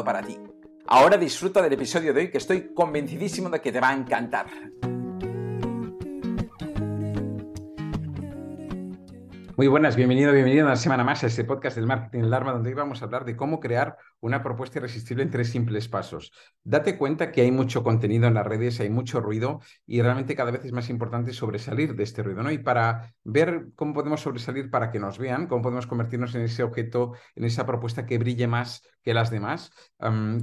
para ti. Ahora disfruta del episodio de hoy que estoy convencidísimo de que te va a encantar. Muy buenas, bienvenido, bienvenido una semana más a este podcast del Marketing Alarma, donde hoy vamos a hablar de cómo crear una propuesta irresistible en tres simples pasos. Date cuenta que hay mucho contenido en las redes, hay mucho ruido y realmente cada vez es más importante sobresalir de este ruido, ¿no? Y para ver cómo podemos sobresalir para que nos vean, cómo podemos convertirnos en ese objeto, en esa propuesta que brille más que las demás,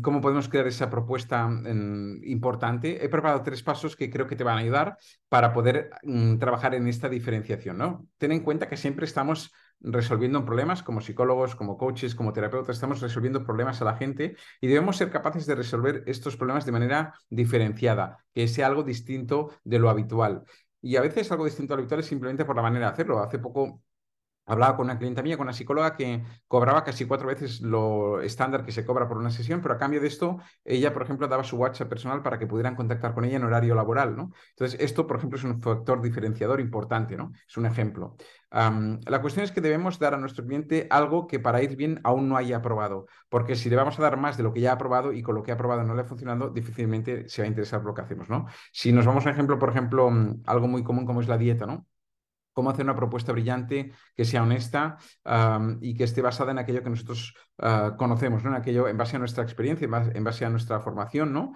cómo podemos crear esa propuesta mm, importante, he preparado tres pasos que creo que te van a ayudar para poder mm, trabajar en esta diferenciación, ¿no? Ten en cuenta que siempre estamos resolviendo problemas como psicólogos, como coaches, como terapeutas, estamos resolviendo problemas a la gente y debemos ser capaces de resolver estos problemas de manera diferenciada, que sea algo distinto de lo habitual. Y a veces algo distinto a lo habitual es simplemente por la manera de hacerlo. Hace poco Hablaba con una clienta mía, con una psicóloga que cobraba casi cuatro veces lo estándar que se cobra por una sesión, pero a cambio de esto, ella, por ejemplo, daba su WhatsApp personal para que pudieran contactar con ella en horario laboral, ¿no? Entonces, esto, por ejemplo, es un factor diferenciador importante, ¿no? Es un ejemplo. la cuestión es que debemos dar a nuestro cliente algo que para ir bien aún no haya aprobado, porque si le vamos a dar más de lo que ya ha aprobado y con lo que ha aprobado no le ha funcionado, difícilmente se va a interesar lo que hacemos, ¿no? Si nos vamos a ejemplo, por ejemplo, mm, algo muy común como es la dieta, ¿no? Cómo hacer una propuesta brillante que sea honesta y que esté basada en aquello que nosotros ah, conocemos, ¿no? En aquello, en base a nuestra experiencia, en base, a nuestra formación, ¿no?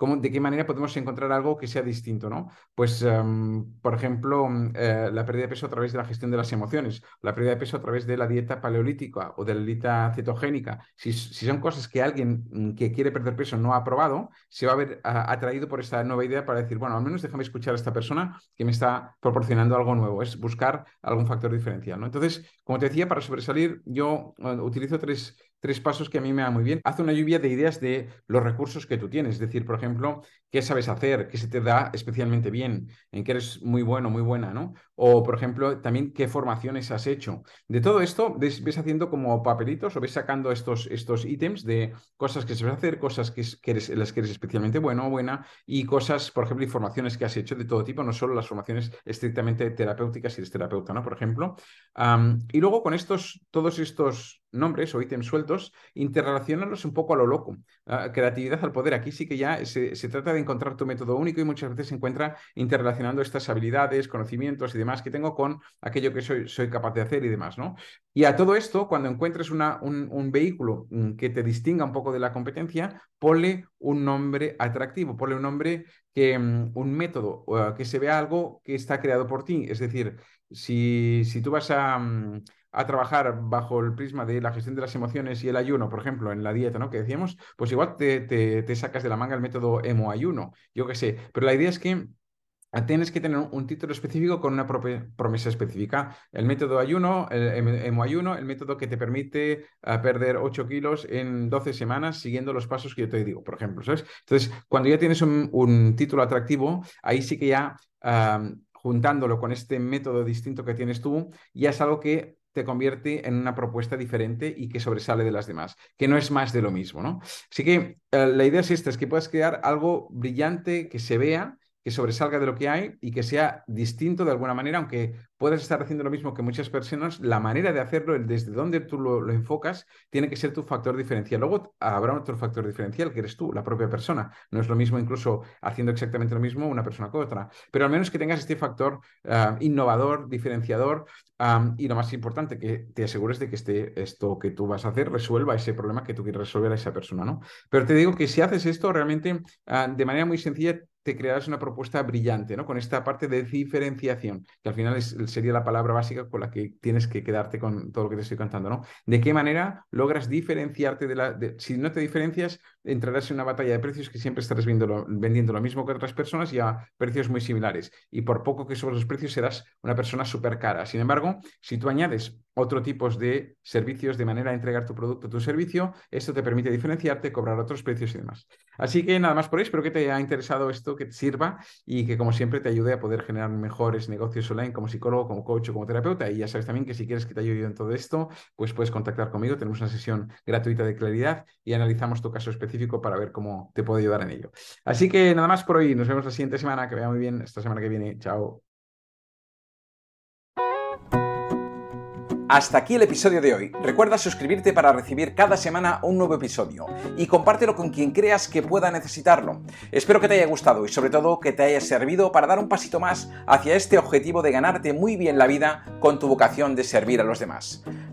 ¿De qué manera podemos encontrar algo que sea distinto? ¿no? Pues, em, por ejemplo, mm, eh, la pérdida de peso a través de la gestión de las emociones, la pérdida de peso a través de la dieta paleolítica o de la dieta cetogénica. Si, son cosas que alguien mm, que quiere perder peso no ha probado, se va a ver atraído por esta nueva idea para decir, bueno, al menos déjame escuchar a esta persona que me está proporcionando algo nuevo. Es buscar algún factor diferencial. ¿no? Entonces, como te decía, para sobresalir, yo eh, utilizo tres tres pasos que a mí me van muy bien. Haz una lluvia de ideas de los recursos que tú tienes. Es decir, por ejemplo, qué sabes hacer, qué se te da especialmente bien, en qué eres muy bueno, muy buena, ¿no? O, por ejemplo, también qué formaciones has hecho. De todo esto, ves, haciendo como papelitos o ves sacando estos, estos ítems de cosas que sabes hacer, cosas que, eres, las que eres especialmente bueno o buena y cosas, por ejemplo, informaciones que has hecho de todo tipo, no solo las formaciones estrictamente terapéuticas si eres terapeuta, ¿no? Por ejemplo. y luego con estos, todos estos nombres o ítems sueltos, interrelacionarlos un poco a lo loco. Ah, creatividad al poder. Aquí sí que ya se, trata de encontrar tu método único y muchas veces se encuentra interrelacionando estas habilidades, conocimientos y demás que tengo con aquello que soy, soy capaz de hacer y demás, ¿no? Y a todo esto, cuando encuentres una, un, vehículo mm, que te distinga un poco de la competencia, ponle un nombre atractivo, ponle un nombre que, mm, un método, que se vea algo que está creado por ti. Es decir, si, si tú vas a... Mm, a trabajar bajo el prisma de la gestión de las emociones y el ayuno, por ejemplo, en la dieta, ¿no? Que decíamos, pues igual te, te, sacas de la manga el método emo-ayuno, yo qué sé. Pero la idea es que tienes que tener un título específico con una promesa específica. El método ayuno, el emo-ayuno, el método que te permite ah, perder 8 kilos en 12 semanas siguiendo los pasos que yo te digo, por ejemplo, ¿sabes? Entonces, cuando ya tienes un, título atractivo, ahí sí que ya... juntándolo con este método distinto que tienes tú, ya es algo que te convierte en una propuesta diferente y que sobresale de las demás, que no es más de lo mismo, ¿no? Así que eh, la idea es esta, es que puedas crear algo brillante que se vea, que sobresalga de lo que hay y que sea distinto de alguna manera, aunque puedes estar haciendo lo mismo que muchas personas, la manera de hacerlo, desde donde tú lo, enfocas, tiene que ser tu factor diferencial. Luego habrá otro factor diferencial, que eres tú, la propia persona. No es lo mismo incluso haciendo exactamente lo mismo una persona que otra, pero al menos que tengas este factor ah, innovador, diferenciador y lo más importante, que te asegures de que este, esto que tú vas a hacer resuelva ese problema que tú quieres resolver a esa persona, ¿no? Pero te digo que si haces esto realmente ah, de manera muy sencilla, te crearás una propuesta brillante, ¿no? Con esta parte de diferenciación, que al final es, sería la palabra básica con la que tienes que quedarte con todo lo que te estoy contando, ¿no? ¿De qué manera logras diferenciarte de la... si no te diferencias, entrarás en una batalla de precios que siempre estarás vendiendo lo mismo que otras personas y a precios muy similares. Y por poco que subas los precios serás una persona súper cara. Sin embargo, si tú añades otro tipo de servicios de manera de entregar tu producto tu servicio, esto te permite diferenciarte, cobrar otros precios y demás. Así que nada más por ahí, espero que te haya interesado esto, que te sirva y que como siempre te ayude a poder generar mejores negocios online como psicólogo, como coach o como terapeuta. Y ya sabes también que si quieres que te ayude en todo esto, pues puedes contactar conmigo. Tenemos una sesión gratuita de claridad y analizamos tu caso para ver cómo te puedo ayudar en ello. Así que nada más por hoy. Nos vemos la siguiente semana. Que vaya muy bien esta semana que viene. Chao. Hasta aquí el episodio de hoy. Recuerda suscribirte para recibir cada semana un nuevo episodio y compártelo con quien creas que pueda necesitarlo. Espero que te haya gustado y sobre todo que te haya servido para dar un pasito más hacia este objetivo de ganarte muy bien la vida con tu vocación de servir a los demás.